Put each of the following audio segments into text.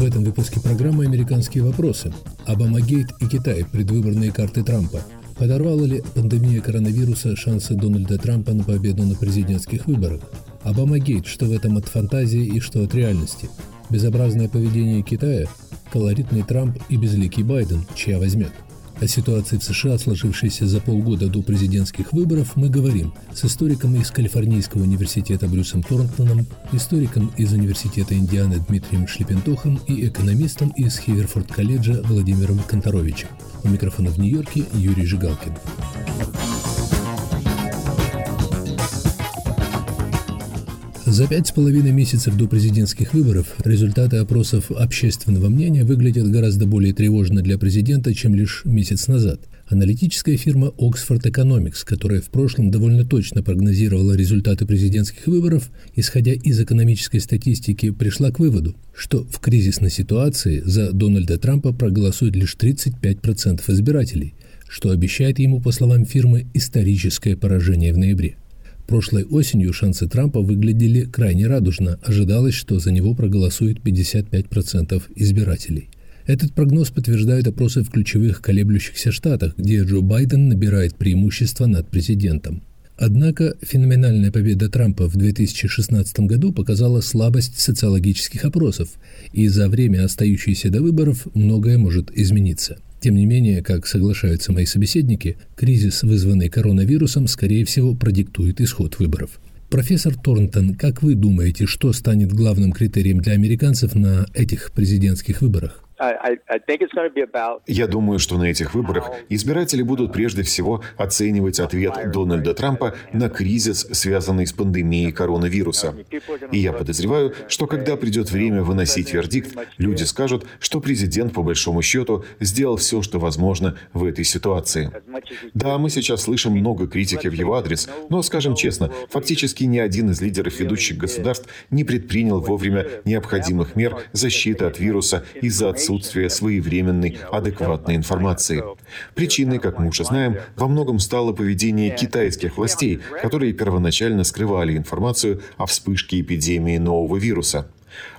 В этом выпуске программы «Американские вопросы». Обамагейт и Китай. Предвыборные карты Трампа. Подорвала ли пандемия коронавируса шансы Дональда Трампа на победу на президентских выборах? Обамагейт. Что в этом от фантазии и что от реальности? Безобразное поведение Китая? Колоритный Трамп и безликий Байден. Чья возьмет? О ситуации в США, сложившейся за полгода до президентских выборов, мы говорим с историком из Калифорнийского университета Брюсом Торнтоном, историком из Университета Индианы Дмитрием Шлепентохом и экономистом из Хиверфорд-колледжа Владимиром Конторовичем. У микрофона в Нью-Йорке Юрий Жигалкин. За пять с половиной месяцев до президентских выборов результаты опросов общественного мнения выглядят гораздо более тревожно для президента, чем лишь месяц назад. Аналитическая фирма Oxford Economics, которая в прошлом довольно точно прогнозировала результаты президентских выборов, исходя из экономической статистики, пришла к выводу, что в кризисной ситуации за Дональда Трампа проголосует лишь 35% избирателей, что обещает ему, по словам фирмы, историческое поражение в ноябре. Прошлой осенью шансы Трампа выглядели крайне радужно. Ожидалось, что за него проголосует 55% избирателей. Этот прогноз подтверждают опросы в ключевых колеблющихся штатах, где Джо Байден набирает преимущество над президентом. Однако феноменальная победа Трампа в 2016 году показала слабость социологических опросов, и за время, остающееся до выборов, многое может измениться – тем не менее, как соглашаются мои собеседники, кризис, вызванный коронавирусом, скорее всего, продиктует исход выборов. Профессор Торнтон, как вы думаете, что станет главным критерием для американцев на этих президентских выборах? Я думаю, что на этих выборах избиратели будут прежде всего оценивать ответ Дональда Трампа на кризис, связанный с пандемией коронавируса. И я подозреваю, что когда придет время выносить вердикт, люди скажут, что президент, по большому счету, сделал все, что возможно в этой ситуации. Да, мы сейчас слышим много критики в его адрес, но, скажем честно, фактически ни один из лидеров ведущих государств не предпринял вовремя необходимых мер защиты от вируса из-за отсутствия отсутствие своевременной, адекватной информации. Причиной, как мы уже знаем, во многом стало поведение китайских властей, которые первоначально скрывали информацию о вспышке эпидемии нового вируса.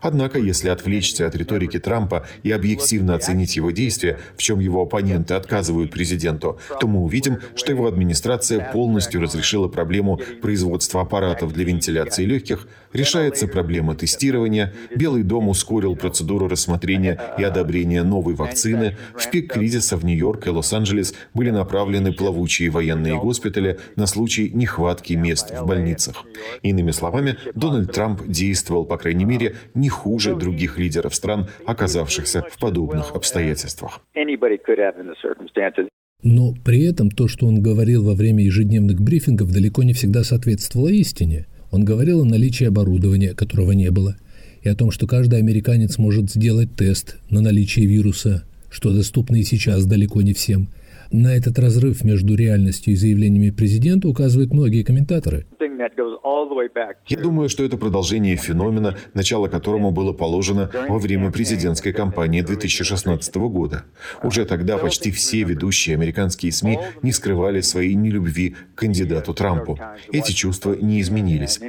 Однако, если отвлечься от риторики Трампа и объективно оценить его действия, в чем его оппоненты отказывают президенту, то мы увидим, что его администрация полностью разрешила проблему производства аппаратов для вентиляции легких, решается проблема тестирования, Белый дом ускорил процедуру рассмотрения и одобрения новой вакцины, в пик кризиса в Нью-Йорк и Лос-Анджелес были направлены плавучие военные госпитали на случай нехватки мест в больницах. Иными словами, Дональд Трамп действовал, по крайней мере, не хуже других лидеров стран, оказавшихся в подобных обстоятельствах. Но при этом то, что он говорил во время ежедневных брифингов, далеко не всегда соответствовало истине. Он говорил о наличии оборудования, которого не было, и о том, что каждый американец может сделать тест на наличие вируса, что доступно и сейчас далеко не всем. На этот разрыв между реальностью и заявлениями президента указывают многие комментаторы. Я думаю, что это продолжение феномена, начало которому было положено во время президентской кампании 2016 года. Уже тогда почти все ведущие американские СМИ не скрывали своей нелюбви к кандидату Трампу. Эти чувства не изменились.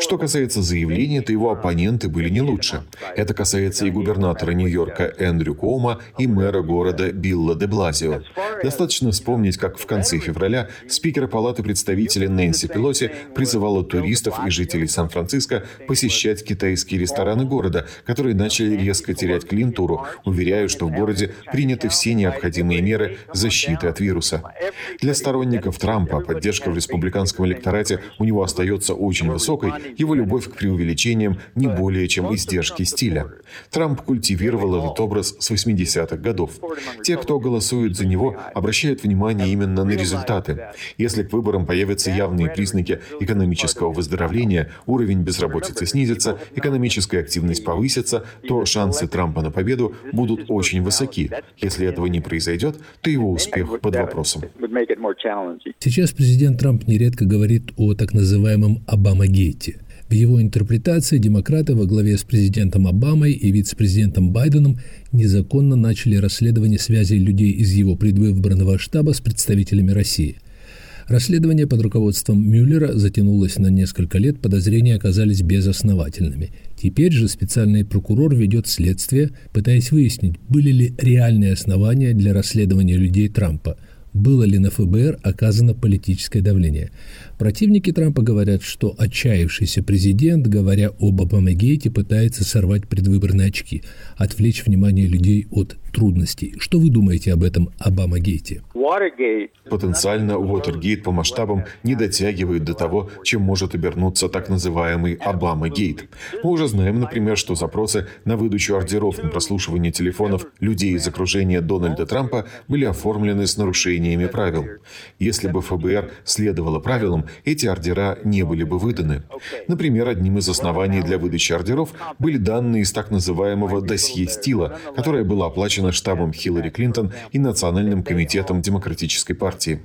Что касается заявления, то его оппоненты были не лучше. Это касается и губернатора Нью-Йорка Эндрю Коума, и мэра города Билла де Блазио. Достаточно вспомнить, как в конце февраля спикер Палаты представителей Нэнси Пелоси призывала туристов и жителей Сан-Франциско посещать китайские рестораны города, которые начали резко терять клиентуру, уверяя, что в городе приняты все необходимые меры защиты от вируса. Для сторонников Трампа поддержка в республиканском электорате у него остается очень высокой, его любовь к преувеличениям не более чем издержки стиля. Трамп культивировал этот образ с 80-х годов. Те, кто голосует за него, обращают внимание именно на результаты. Если к выборам появятся явные признаки экономического экономического выздоровления, уровень безработицы снизится, экономическая активность повысится, то шансы Трампа на победу будут очень высоки. Если этого не произойдет, то его успех под вопросом. Сейчас президент Трамп нередко говорит о так называемом Обама-гейте. В его интерпретации демократы во главе с президентом Обамой и вице-президентом Байденом незаконно начали расследование связей людей из его предвыборного штаба с представителями России. Расследование под руководством Мюллера затянулось на несколько лет, подозрения оказались безосновательными. Теперь же специальный прокурор ведет следствие, пытаясь выяснить, были ли реальные основания для расследования людей Трампа – было ли на ФБР оказано политическое давление. Противники Трампа говорят, что отчаявшийся президент, говоря об Обамагейте, пытается сорвать предвыборные очки, отвлечь внимание людей от трудностей. Что вы думаете об этом Обамагейте? Потенциально Уотергейт по масштабам не дотягивает до того, чем может обернуться так называемый Обамагейт. Мы уже знаем, например, что запросы на выдачу ордеров на прослушивание телефонов людей из окружения Дональда Трампа были оформлены с нарушениями правил. Если бы ФБР следовало правилам, эти ордера не были бы выданы. Например, одним из оснований для выдачи ордеров были данные из так называемого досье Стила, которое было оплачено штабом Хиллари Клинтон и Национальным комитетом Демократической партии.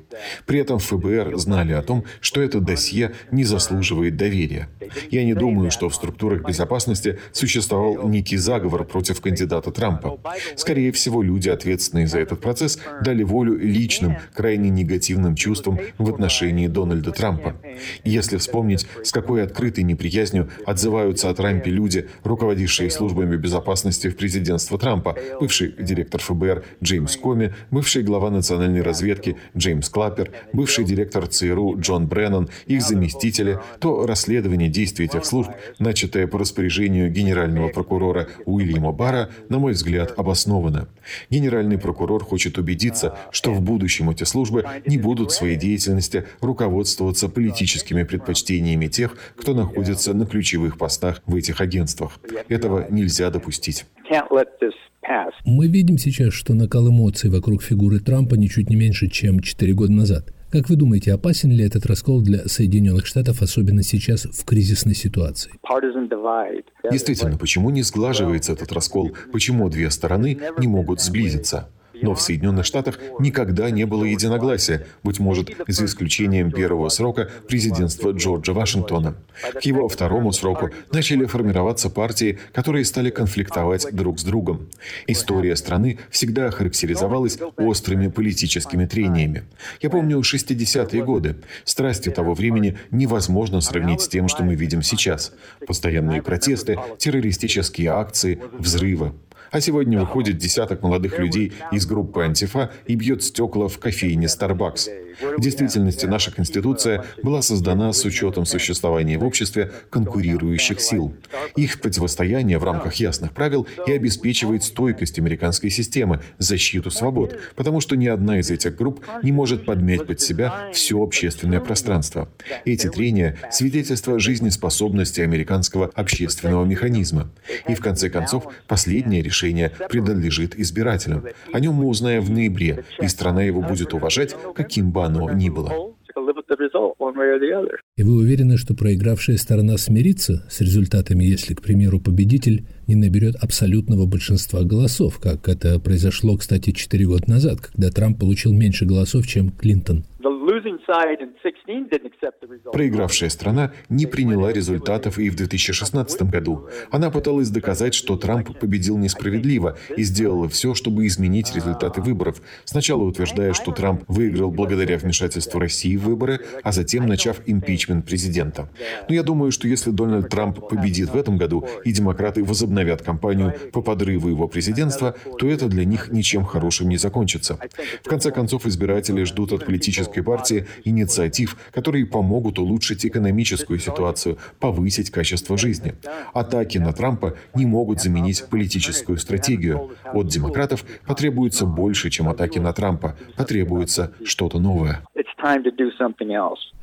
При этом ФБР знали о том, что это досье не заслуживает доверия. Я не думаю, что в структурах безопасности существовал некий заговор против кандидата Трампа. Скорее всего, люди, ответственные за этот процесс, дали волю личным, крайне негативным чувствам в отношении Дональда Трампа Трампа. Если вспомнить, с какой открытой неприязнью отзываются о Трампе люди, руководившие службами безопасности в президентство Трампа, бывший директор ФБР Джеймс Коми, бывший глава национальной разведки Джеймс Клаппер, бывший директор ЦРУ Джон Бреннан, их заместители, то расследование действий этих служб, начатое по распоряжению генерального прокурора Уильяма Барра, на мой взгляд, обосновано. Генеральный прокурор хочет убедиться, что в будущем эти службы не будут своей деятельности руководствоваться политическими предпочтениями тех, кто находится на ключевых постах в этих агентствах. Этого нельзя допустить. Мы видим сейчас, что накал эмоций вокруг фигуры Трампа ничуть не меньше, чем 4 года назад. Как вы думаете, опасен ли этот раскол для Соединенных Штатов, особенно сейчас в кризисной ситуации? Действительно, почему не сглаживается этот раскол? Почему две стороны не могут сблизиться? Но в Соединенных Штатах никогда не было единогласия, быть может, за исключением первого срока президентства Джорджа Вашингтона. К его второму сроку начали формироваться партии, которые стали конфликтовать друг с другом. История страны всегда характеризовалась острыми политическими трениями. Я помню 60-е годы. Страсти того времени невозможно сравнить с тем, что мы видим сейчас. Постоянные протесты, террористические акции, взрывы. А сегодня выходит десяток молодых людей из группы «Антифа» и бьет стекла в кофейне Starbucks. В действительности наша Конституция была создана с учетом существования в обществе конкурирующих сил. Их противостояние в рамках ясных правил и обеспечивает стойкость американской системы, защиту свобод, потому что ни одна из этих групп не может подмять под себя все общественное пространство. Эти трения – свидетельство жизнеспособности американского общественного механизма. И в конце концов, последнее решение принадлежит избирателям. О нем мы узнаем в ноябре, и страна его будет уважать, каким бы оно ни было. И вы уверены, что проигравшая сторона смирится с результатами, если, к примеру, победитель не наберет абсолютного большинства голосов, как это произошло, кстати, четыре года назад, когда Трамп получил меньше голосов, чем Клинтон? Проигравшая страна не приняла результатов и в 2016 году. Она пыталась доказать, что Трамп победил несправедливо и сделала все, чтобы изменить результаты выборов. Сначала утверждая, что Трамп выиграл благодаря вмешательству России в выборы, а затем начав импичмент президента. Но я думаю, что если Дональд Трамп победит в этом году и демократы возобновят кампанию по подрыву его президентства, то это для них ничем хорошим не закончится. В конце концов, избиратели ждут от политической партии инициатив, которые помогут улучшить экономическую ситуацию, повысить качество жизни. Атаки на Трампа не могут заменить политическую стратегию. От демократов потребуется больше, чем атаки на Трампа. Потребуется что-то новое.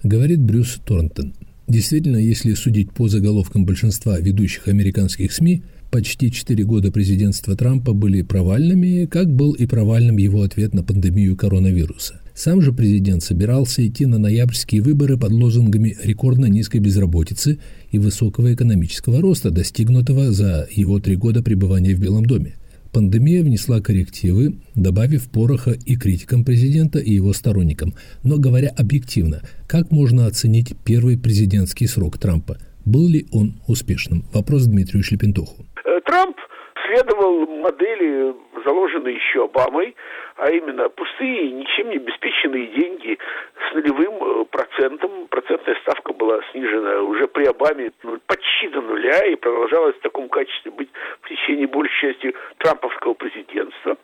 Говорит Брюс Торнтон. Действительно, если судить по заголовкам большинства ведущих американских СМИ, почти четыре года президентства Трампа были провальными, как был и провальным его ответ на пандемию коронавируса. Сам же президент собирался идти на ноябрьские выборы под лозунгами рекордно низкой безработицы и высокого экономического роста, достигнутого за его три года пребывания в Белом доме. Пандемия внесла коррективы, добавив пороха и критикам президента, и его сторонникам. Но говоря объективно, как можно оценить первый президентский срок Трампа? Был ли он успешным? Вопрос Дмитрию Шлепентуху. Трамп следовал модели заложенный еще Обамой, а именно пустые, ничем не обеспеченные деньги с нулевым э, процентом. Процентная ставка была снижена уже при Обаме ну, почти до нуля и продолжалась в таком качестве быть в течение большей части трамповского президентства.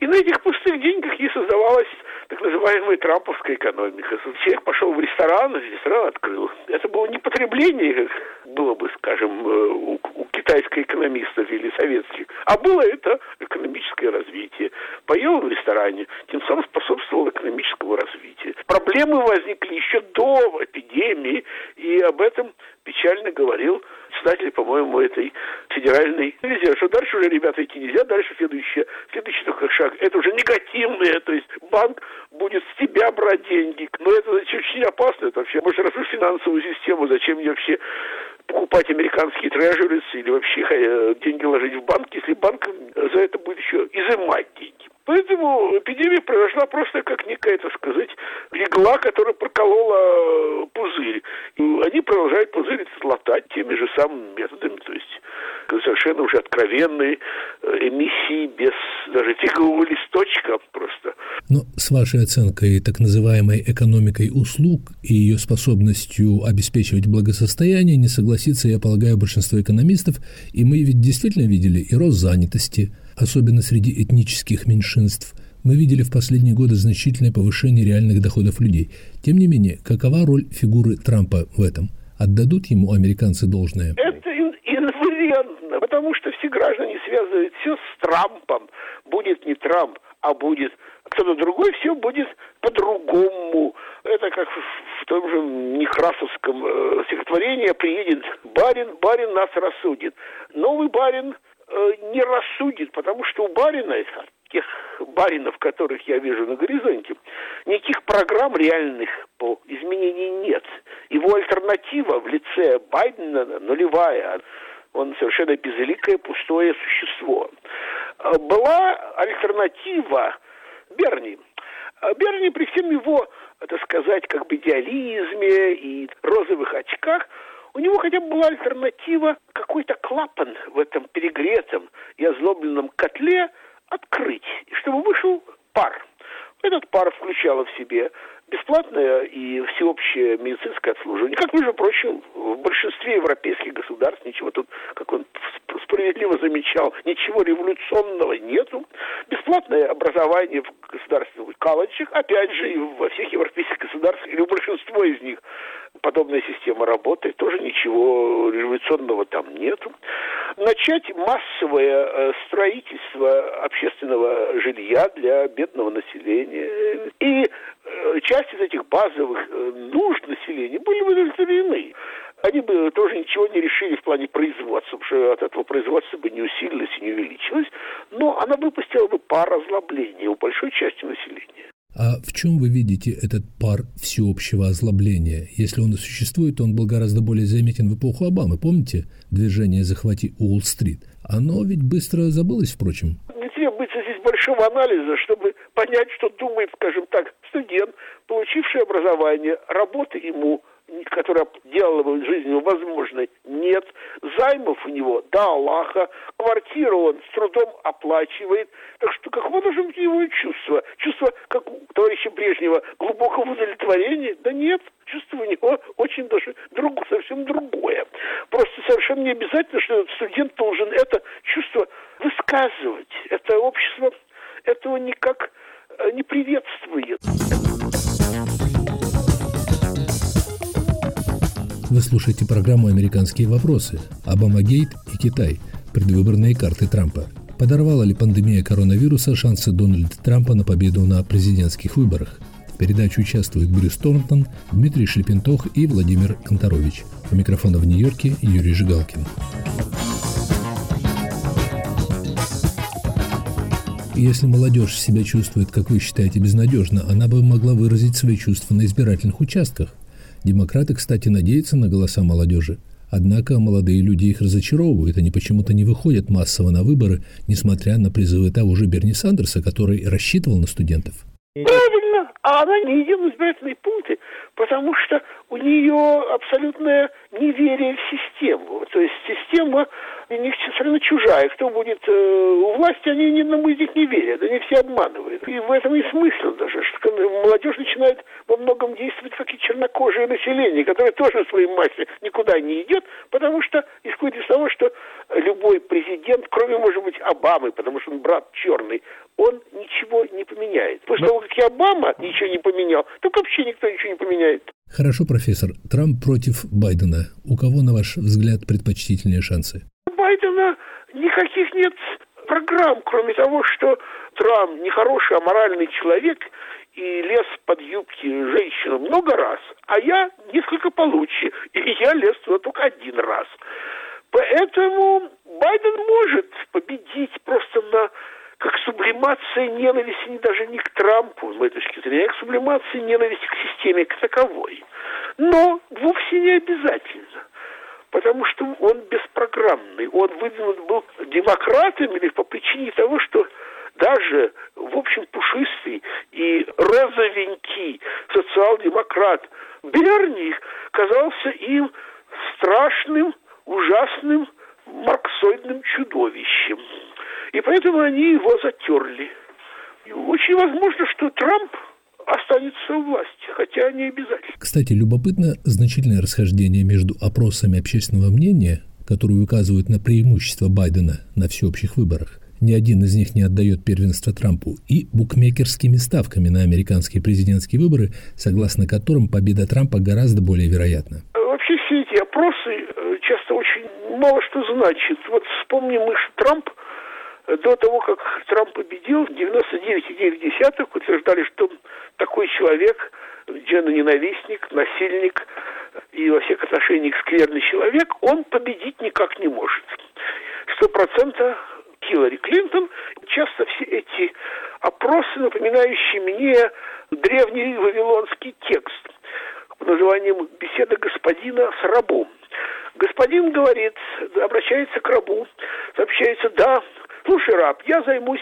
И на этих пустых деньгах и создавалась так называемая трамповская экономика. Человек пошел в ресторан, ресторан открыл. Это было не потребление, как было бы, скажем, э, у, у китайских экономистов или советских, а было это экономическое развитие. Поел в ресторане, тем самым способствовал экономическому развитию. Проблемы возникли еще до эпидемии, и об этом печально говорил председатель, по-моему, этой федеральной нельзя, что дальше уже, ребята, идти нельзя, дальше следующее, следующий только шаг, это уже негативное, то есть банк будет с тебя брать деньги, но это очень опасно, это вообще, может, разрушить финансовую систему, зачем мне вообще покупать американские трежерис или вообще э, деньги ложить в банк, если банк за это будет еще изымать деньги. Поэтому эпидемия произошла просто как некая, так сказать, игла, которая проколола э, пузырь. И они продолжают пузырь латать теми же самыми методами, то есть совершенно уже откровенные э, эмиссии без даже фигового листочка просто. Но с вашей оценкой так называемой экономикой услуг и ее способностью обеспечивать благосостояние не согласится, я полагаю, большинство экономистов, и мы ведь действительно видели и рост занятости, особенно среди этнических меньшинств. Мы видели в последние годы значительное повышение реальных доходов людей. Тем не менее, какова роль фигуры Трампа в этом? Отдадут ему американцы должное? Это инвариантно, потому что все граждане связывают все с Трампом. Будет не Трамп, а будет кто-то другой, все будет по-другому. Это как в том же Некрасовском э, стихотворении приедет барин, барин нас рассудит. Новый барин Э, не рассудит, потому что у барина, тех баринов, которых я вижу на горизонте, никаких программ реальных по изменению нет. Его альтернатива в лице Байдена нулевая. Он совершенно безликое, пустое существо. Э, была альтернатива Берни. Э, Берни при всем его, так сказать, как бы идеализме и розовых очках – у него хотя бы была альтернатива, какой-то клапан в этом перегретом и озлобленном котле открыть, чтобы вышел пар. Этот пар включал в себе бесплатное и всеобщее медицинское обслуживание. Как, между прочим, в большинстве европейских государств ничего тут, как он справедливо замечал, ничего революционного нету. Бесплатное образование в государственных колледжах, опять же, и во всех европейских государствах, или в большинство из них подобная система работает, тоже ничего революционного там нету. Начать массовое э, строительство общественного жилья для бедного населения. И э, часть из этих базовых э, нужд населения были удовлетворены они бы тоже ничего не решили в плане производства, потому что от этого производства бы не усилилось и не увеличилось, но она выпустила бы пар озлобления у большой части населения. А в чем вы видите этот пар всеобщего озлобления? Если он и существует, то он был гораздо более заметен в эпоху Обамы. Помните движение «Захвати Уолл-стрит»? Оно ведь быстро забылось, впрочем. Большого анализа, чтобы понять, что думает, скажем так, студент, получивший образование, работа ему – которая делала бы жизнь возможной, нет. Займов у него до Аллаха, квартиру он с трудом оплачивает. Так что каково должно быть его чувство? Чувство, как у товарища Брежнева, глубокого удовлетворения? Да нет, чувство у него очень даже друг, совсем другое. Просто совершенно не обязательно, что этот студент должен это чувство высказывать. Это общество этого никак э, не приветствует. Вы слушаете программу «Американские вопросы». Обама-гейт и Китай. Предвыборные карты Трампа. Подорвала ли пандемия коронавируса шансы Дональда Трампа на победу на президентских выборах? В передаче участвуют Брюс Торнтон, Дмитрий Шлепентох и Владимир Конторович. У микрофона в Нью-Йорке Юрий Жигалкин. Если молодежь себя чувствует, как вы считаете, безнадежно, она бы могла выразить свои чувства на избирательных участках. Демократы, кстати, надеются на голоса молодежи. Однако молодые люди их разочаровывают, они почему-то не выходят массово на выборы, несмотря на призывы того же Берни Сандерса, который рассчитывал на студентов. Правильно, а она не идет в избирательные пункты, потому что у нее абсолютное неверие в систему. То есть система них страна чужая. Кто будет э, у власти, они ни одному из них не верят. Они все обманывают. И в этом и смысл даже, что молодежь начинает во многом действовать, как и чернокожее население, которое тоже в своей массе никуда не идет, потому что исходит из того, что любой президент, кроме, может быть, Обамы, потому что он брат черный, он ничего не поменяет. После того, как и Обама ничего не поменял, так вообще никто ничего не поменяет. Хорошо, профессор. Трамп против Байдена. У кого, на ваш взгляд, предпочтительнее шансы? У Байдена никаких нет программ, кроме того, что Трамп нехороший, аморальный человек и лез под юбки женщины много раз, а я несколько получше, и я лез туда только один раз. Поэтому Байден может победить просто на как сублимация ненависти даже не к Трампу, с моей точки зрения, а как сублимация ненависти к системе как таковой. Но вовсе не обязательно. Потому что он беспрограммный. Он выдвинут был демократами или по причине того, что даже, в общем, пушистый и розовенький социал-демократ Берни казался им страшным, ужасным марксоидным чудовищем. И поэтому они его затерли. И очень возможно, что Трамп останется у власти, хотя не обязательно. Кстати, любопытно значительное расхождение между опросами общественного мнения, которые указывают на преимущество Байдена на всеобщих выборах, ни один из них не отдает первенство Трампу, и букмекерскими ставками на американские президентские выборы, согласно которым победа Трампа гораздо более вероятна. Вообще все эти опросы э, часто очень мало что значат. Вот вспомним что Трамп – до того, как Трамп победил, в 99,9 утверждали, что такой человек, ненавистник, насильник и во всех отношениях скверный человек, он победить никак не может. Сто процентов Хиллари Клинтон. Часто все эти опросы, напоминающие мне древний вавилонский текст под названием «Беседа господина с рабом». Господин говорит, обращается к рабу, сообщается, да, слушай, раб, я займусь,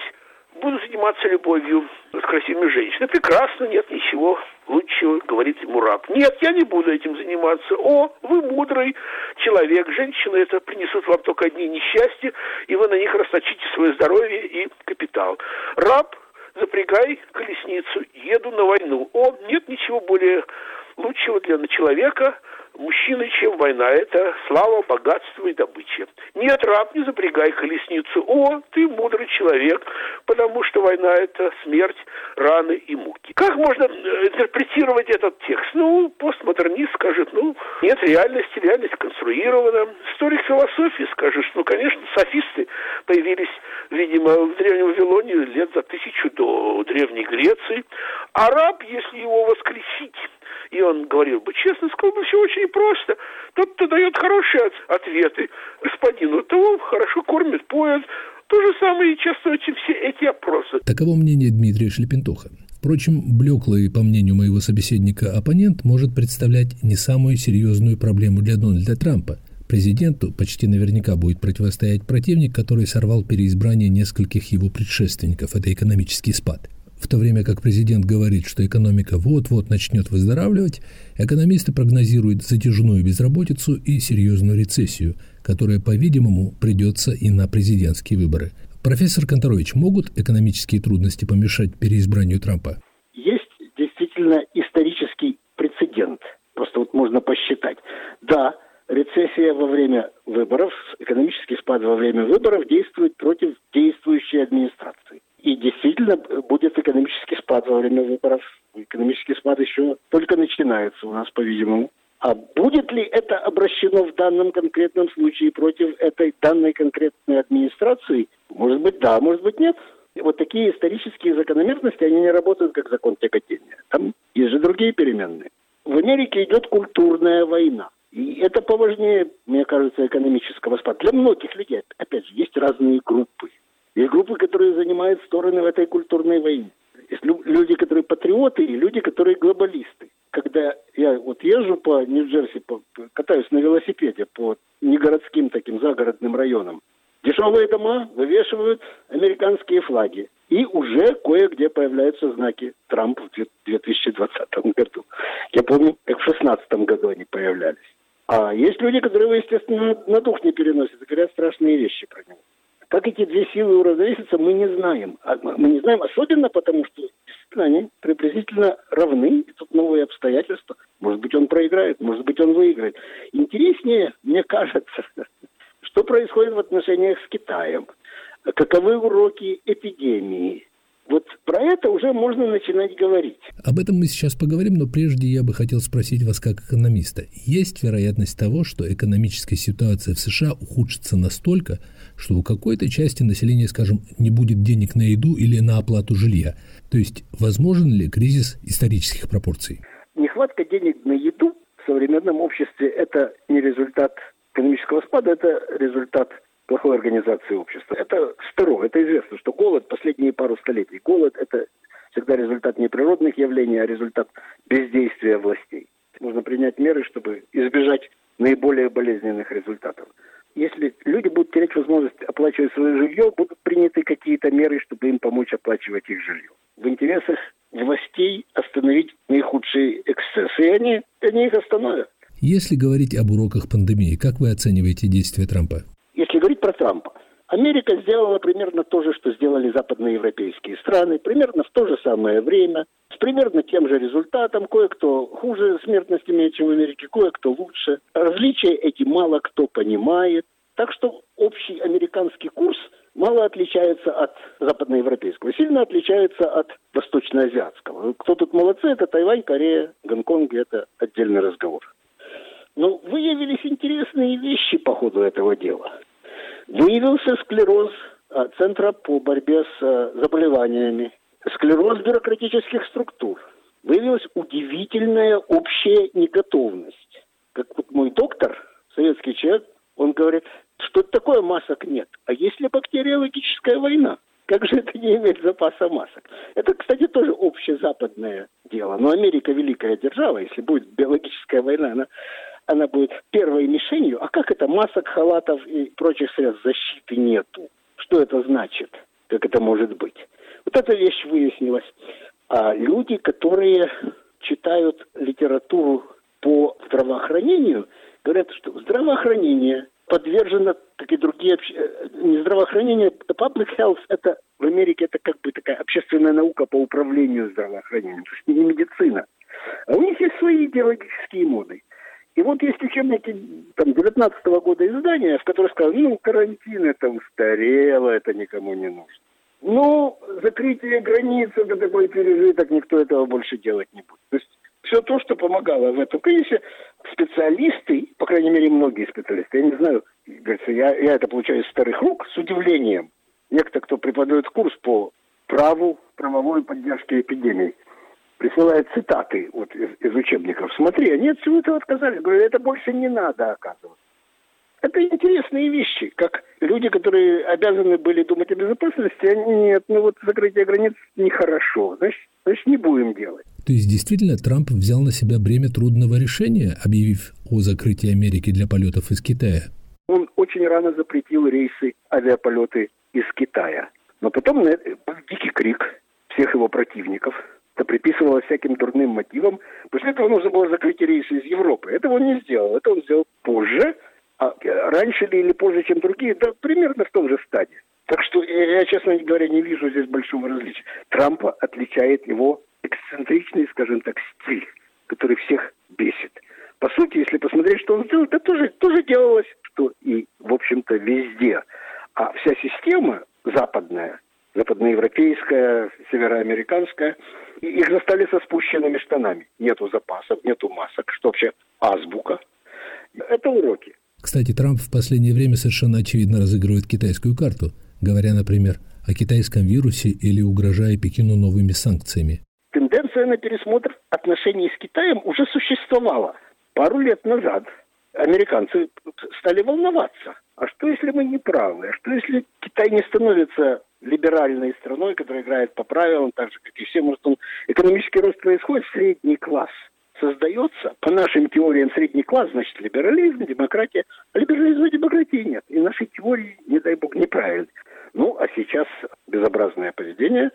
буду заниматься любовью с красивыми женщинами. Прекрасно, нет ничего лучшего, говорит ему раб. Нет, я не буду этим заниматься. О, вы мудрый человек. Женщины это принесут вам только одни несчастья, и вы на них расточите свое здоровье и капитал. Раб, запрягай колесницу, еду на войну. О, нет ничего более лучшего для человека – мужчины, чем война. Это слава, богатство и добыча. Нет, раб, не запрягай колесницу. О, ты мудрый человек, потому что война – это смерть, раны и муки. Как можно э, интерпретировать этот текст? Ну, постмодернист скажет, ну, нет реальности, реальность конструирована. Историк философии скажет, ну, конечно, софисты появились, видимо, в Древнем Вавилоне лет за тысячу до Древней Греции. А раб, если его воскресить, и он говорил бы, честно, сказал бы, все очень просто. Тот, кто дает хорошие ответы господину, того хорошо кормит, поет. То же самое и часто очень все эти опросы. Таково мнение Дмитрия Шлепентоха. Впрочем, блеклый, по мнению моего собеседника, оппонент может представлять не самую серьезную проблему для Дональда Трампа. Президенту почти наверняка будет противостоять противник, который сорвал переизбрание нескольких его предшественников. Это экономический спад. В то время как президент говорит, что экономика вот-вот начнет выздоравливать, экономисты прогнозируют затяжную безработицу и серьезную рецессию, которая, по-видимому, придется и на президентские выборы. Профессор Конторович, могут экономические трудности помешать переизбранию Трампа? Есть действительно исторический прецедент. Просто вот можно посчитать. Да, рецессия во время выборов, экономический спад во время выборов действует против действующей администрации. И действительно будет экономический спад во время выборов. Экономический спад еще только начинается у нас, по-видимому. А будет ли это обращено в данном конкретном случае против этой данной конкретной администрации? Может быть, да, может быть, нет. Вот такие исторические закономерности, они не работают как закон тяготения. Там есть же другие переменные. В Америке идет культурная война. И это поважнее, мне кажется, экономического спада. Для многих людей, опять же, есть разные группы. Есть группы, которые занимают стороны в этой культурной войне. Есть люди, которые патриоты, и люди, которые глобалисты. Когда я вот езжу по Нью-Джерси, катаюсь на велосипеде по негородским таким загородным районам, дешевые дома вывешивают американские флаги. И уже кое-где появляются знаки Трампа в 2020 году. Я помню, как в 2016 году они появлялись. А есть люди, которые естественно, на дух не переносят и говорят страшные вещи про него. Как эти две силы уравновесятся, мы не знаем. А мы не знаем особенно потому, что они приблизительно равны. И тут новые обстоятельства. Может быть, он проиграет, может быть, он выиграет. Интереснее, мне кажется, что происходит в отношениях с Китаем. Каковы уроки эпидемии? Вот про это уже можно начинать говорить. Об этом мы сейчас поговорим, но прежде я бы хотел спросить вас как экономиста. Есть вероятность того, что экономическая ситуация в США ухудшится настолько, что у какой-то части населения, скажем, не будет денег на еду или на оплату жилья? То есть возможен ли кризис исторических пропорций? Нехватка денег на еду в современном обществе – это не результат экономического спада, это результат плохой организации общества. Это старо, это известно, что голод последние пару столетий. Голод – это всегда результат не природных явлений, а результат бездействия властей. Нужно принять меры, чтобы избежать наиболее болезненных результатов. Если люди будут терять возможность оплачивать свое жилье, будут приняты какие-то меры, чтобы им помочь оплачивать их жилье. В интересах властей остановить наихудшие эксцессы, и они, они их остановят. Если говорить об уроках пандемии, как вы оцениваете действия Трампа? Если говорить про Трампа, Америка сделала примерно то же, что сделали западноевропейские страны, примерно в то же самое время, с примерно тем же результатом. Кое-кто хуже смертность имеет, чем в Америке, кое-кто лучше. Различия эти мало кто понимает. Так что общий американский курс мало отличается от западноевропейского, сильно отличается от восточноазиатского. Кто тут молодцы, это Тайвань, Корея, Гонконг, это отдельный разговор. Но выявились интересные вещи по ходу этого дела. Выявился склероз а, Центра по борьбе с а, заболеваниями, склероз бюрократических структур. Выявилась удивительная общая неготовность. Как вот мой доктор, советский человек, он говорит, что такое масок нет. А если бактериологическая война? Как же это не иметь запаса масок? Это, кстати, тоже общезападное дело. Но Америка великая держава, если будет биологическая война, она она будет первой мишенью. А как это масок, халатов и прочих средств защиты нету? Что это значит? Как это может быть? Вот эта вещь выяснилась. А люди, которые читают литературу по здравоохранению, говорят, что здравоохранение подвержено, как и другие, э, не здравоохранение, public health, это в Америке это как бы такая общественная наука по управлению здравоохранением, то есть не медицина. А у них есть свои идеологические моды. И вот есть учебники там, 19 -го года издания, в которых сказано, ну, карантин это устарело, это никому не нужно. Ну, закрытие границ, это такой пережиток, никто этого больше делать не будет. То есть все то, что помогало в этом кризисе, специалисты, по крайней мере, многие специалисты, я не знаю, говорится, я, я это получаю из старых рук с удивлением. Некто, кто преподает курс по праву правовой поддержки эпидемии, присылает цитаты вот из, из учебников. Смотри, они от всего этого отказались. Говорю, это больше не надо, оказывается. Это интересные вещи, как люди, которые обязаны были думать о безопасности, они нет, ну вот закрытие границ нехорошо, значит, значит не будем делать. То есть действительно Трамп взял на себя бремя трудного решения, объявив о закрытии Америки для полетов из Китая? Он очень рано запретил рейсы, авиаполеты из Китая. Но потом был дикий крик всех его противников – это приписывалось всяким дурным мотивам. После этого нужно было закрыть рейсы из Европы. Этого он не сделал. Это он сделал позже, а раньше ли или позже, чем другие, да примерно в том же стадии. Так что я, честно говоря, не вижу здесь большого различия. Трампа отличает его эксцентричный, скажем так, стиль, который всех бесит. По сути, если посмотреть, что он сделал, это тоже, тоже делалось, что и, в общем-то, везде. А вся система западная, западноевропейская, североамериканская, их застали со спущенными штанами. Нету запасов, нету масок, что вообще азбука. Это уроки. Кстати, Трамп в последнее время совершенно очевидно разыгрывает китайскую карту, говоря, например, о китайском вирусе или угрожая Пекину новыми санкциями. Тенденция на пересмотр отношений с Китаем уже существовала. Пару лет назад американцы стали волноваться. А что, если мы не правы? А что, если Китай не становится либеральной страной, которая играет по правилам, так же, как и все. Может, он, экономический рост происходит, средний класс создается. По нашим теориям средний класс, значит, либерализм, демократия. А либерализма и демократии нет. И наши теории, не дай бог, неправильны. Ну, а сейчас безобразное поведение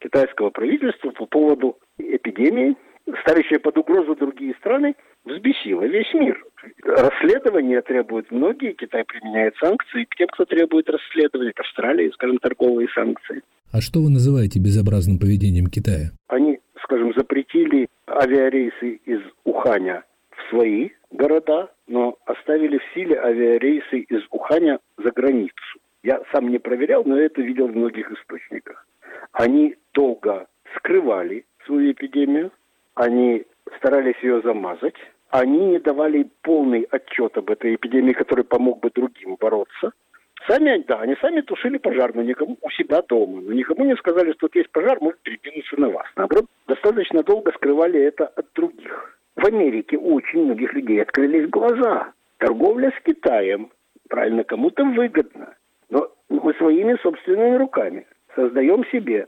китайского правительства по поводу эпидемии, ставящее под угрозу другие страны, взбесило весь мир. Расследование требуют многие. Китай применяет санкции к тем, кто требует расследования. К Австралии, скажем, торговые санкции. А что вы называете безобразным поведением Китая? Они, скажем, запретили авиарейсы из Уханя в свои города, но оставили в силе авиарейсы из Уханя за границу. Я сам не проверял, но это видел в многих источниках. Они долго скрывали свою эпидемию, они старались ее замазать, они не давали полный отчет об этой эпидемии, который помог бы другим бороться. Сами, да, они сами тушили пожар, но никому у себя дома. Но никому не сказали, что тут есть пожар, может перекинуться на вас. Наоборот, достаточно долго скрывали это от других. В Америке у очень многих людей открылись глаза. Торговля с Китаем, правильно, кому-то выгодно. Но мы своими собственными руками создаем себе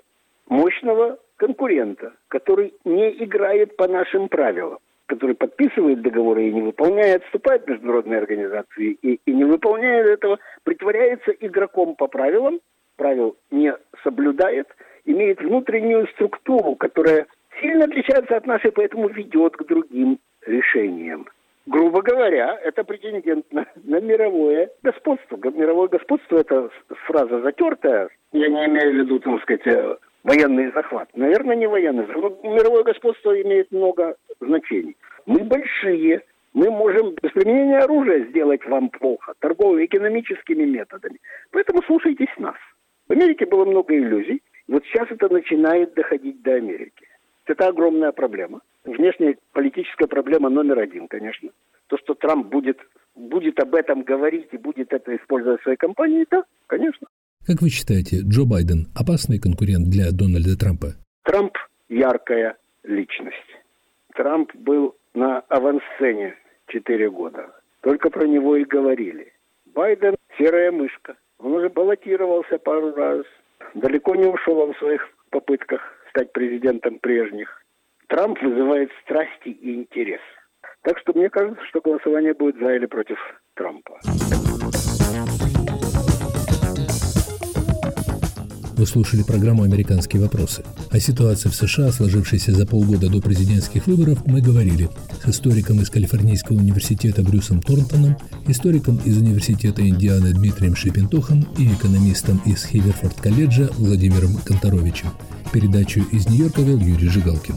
мощного конкурента, который не играет по нашим правилам который подписывает договоры и не выполняет, вступает в международные организации и, и не выполняет этого, притворяется игроком по правилам, правил не соблюдает, имеет внутреннюю структуру, которая сильно отличается от нашей, поэтому ведет к другим решениям. Грубо говоря, это претендент на, на мировое господство. Мировое господство – это фраза затертая. Я не имею в виду, так сказать, военный захват. Наверное, не военный захват. Мировое господство имеет много значений. Мы большие, мы можем без применения оружия сделать вам плохо, торгово-экономическими методами. Поэтому слушайтесь нас. В Америке было много иллюзий. Вот сейчас это начинает доходить до Америки. Это огромная проблема. Внешняя политическая проблема номер один, конечно. То, что Трамп будет, будет об этом говорить и будет это использовать в своей кампании, да, конечно. Как вы считаете, Джо Байден опасный конкурент для Дональда Трампа? Трамп – яркая личность. Трамп был на авансцене четыре года. Только про него и говорили. Байден – серая мышка. Он уже баллотировался пару раз. Далеко не ушел он в своих попытках стать президентом прежних. Трамп вызывает страсти и интерес. Так что мне кажется, что голосование будет за или против Трампа. Вы слушали программу «Американские вопросы». О ситуации в США, сложившейся за полгода до президентских выборов, мы говорили с историком из Калифорнийского университета Брюсом Торнтоном, историком из Университета Индианы Дмитрием Шипентухом и экономистом из Хиверфорд-колледжа Владимиром Конторовичем. Передачу из Нью-Йорка вел Юрий Жигалкин.